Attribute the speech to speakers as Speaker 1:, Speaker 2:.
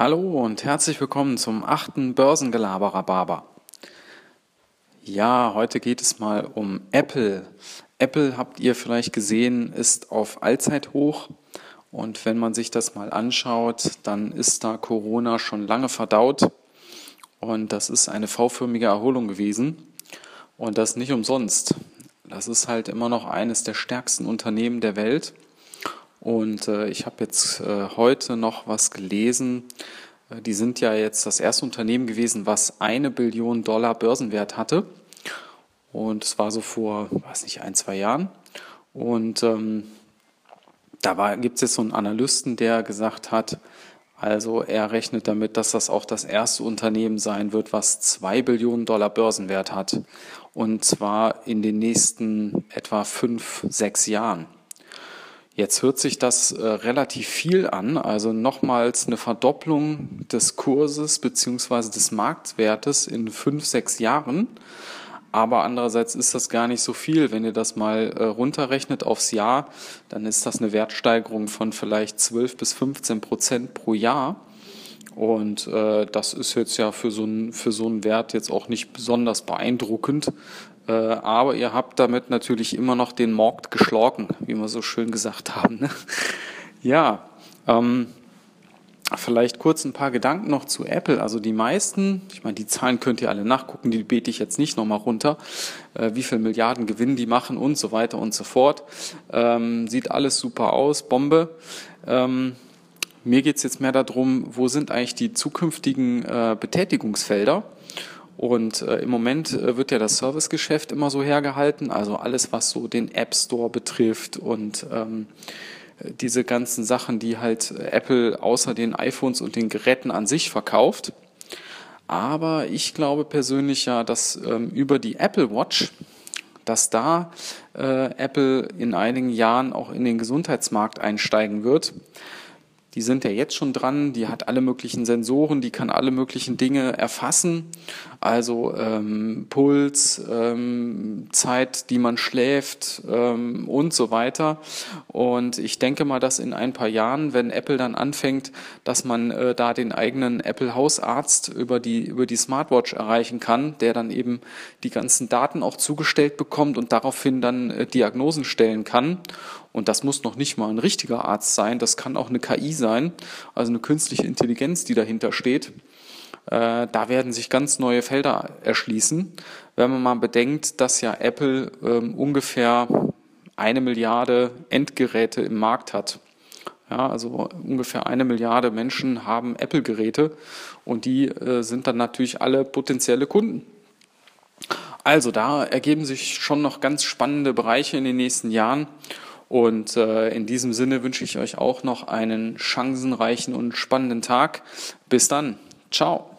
Speaker 1: Hallo und herzlich willkommen zum achten Börsengelaberer Barber. Ja, heute geht es mal um Apple. Apple habt ihr vielleicht gesehen, ist auf Allzeithoch. Und wenn man sich das mal anschaut, dann ist da Corona schon lange verdaut. Und das ist eine V-förmige Erholung gewesen. Und das nicht umsonst. Das ist halt immer noch eines der stärksten Unternehmen der Welt. Und äh, ich habe jetzt äh, heute noch was gelesen. Äh, die sind ja jetzt das erste Unternehmen gewesen, was eine Billion Dollar Börsenwert hatte. Und es war so vor, weiß nicht, ein, zwei Jahren. Und ähm, da gibt es jetzt so einen Analysten, der gesagt hat, also er rechnet damit, dass das auch das erste Unternehmen sein wird, was zwei Billionen Dollar Börsenwert hat. Und zwar in den nächsten etwa fünf, sechs Jahren. Jetzt hört sich das äh, relativ viel an, also nochmals eine Verdopplung des Kurses beziehungsweise des Marktwertes in fünf, sechs Jahren. Aber andererseits ist das gar nicht so viel. Wenn ihr das mal äh, runterrechnet aufs Jahr, dann ist das eine Wertsteigerung von vielleicht 12 bis 15 Prozent pro Jahr. Und äh, das ist jetzt ja für so, ein, für so einen Wert jetzt auch nicht besonders beeindruckend. Äh, aber ihr habt damit natürlich immer noch den Markt geschlagen, wie wir so schön gesagt haben. Ne? Ja, ähm, Vielleicht kurz ein paar Gedanken noch zu Apple. Also die meisten, ich meine, die Zahlen könnt ihr alle nachgucken, die bete ich jetzt nicht nochmal runter, äh, wie viel Milliarden Gewinn die machen und so weiter und so fort. Ähm, sieht alles super aus, Bombe. Ähm, mir geht's jetzt mehr darum, wo sind eigentlich die zukünftigen äh, Betätigungsfelder? Und äh, im Moment äh, wird ja das Servicegeschäft immer so hergehalten, also alles, was so den App Store betrifft und ähm, diese ganzen Sachen, die halt Apple außer den iPhones und den Geräten an sich verkauft. Aber ich glaube persönlich ja, dass ähm, über die Apple Watch, dass da äh, Apple in einigen Jahren auch in den Gesundheitsmarkt einsteigen wird die sind ja jetzt schon dran, die hat alle möglichen Sensoren, die kann alle möglichen Dinge erfassen, also ähm, Puls, ähm, Zeit, die man schläft ähm, und so weiter. Und ich denke mal, dass in ein paar Jahren, wenn Apple dann anfängt, dass man äh, da den eigenen Apple Hausarzt über die über die Smartwatch erreichen kann, der dann eben die ganzen Daten auch zugestellt bekommt und daraufhin dann äh, Diagnosen stellen kann. Und das muss noch nicht mal ein richtiger Arzt sein, das kann auch eine KI sein, also eine künstliche Intelligenz, die dahinter steht. Äh, da werden sich ganz neue Felder erschließen, wenn man mal bedenkt, dass ja Apple ähm, ungefähr eine Milliarde Endgeräte im Markt hat. Ja, also ungefähr eine Milliarde Menschen haben Apple-Geräte und die äh, sind dann natürlich alle potenzielle Kunden. Also da ergeben sich schon noch ganz spannende Bereiche in den nächsten Jahren. Und äh, in diesem Sinne wünsche ich euch auch noch einen chancenreichen und spannenden Tag. Bis dann. Ciao.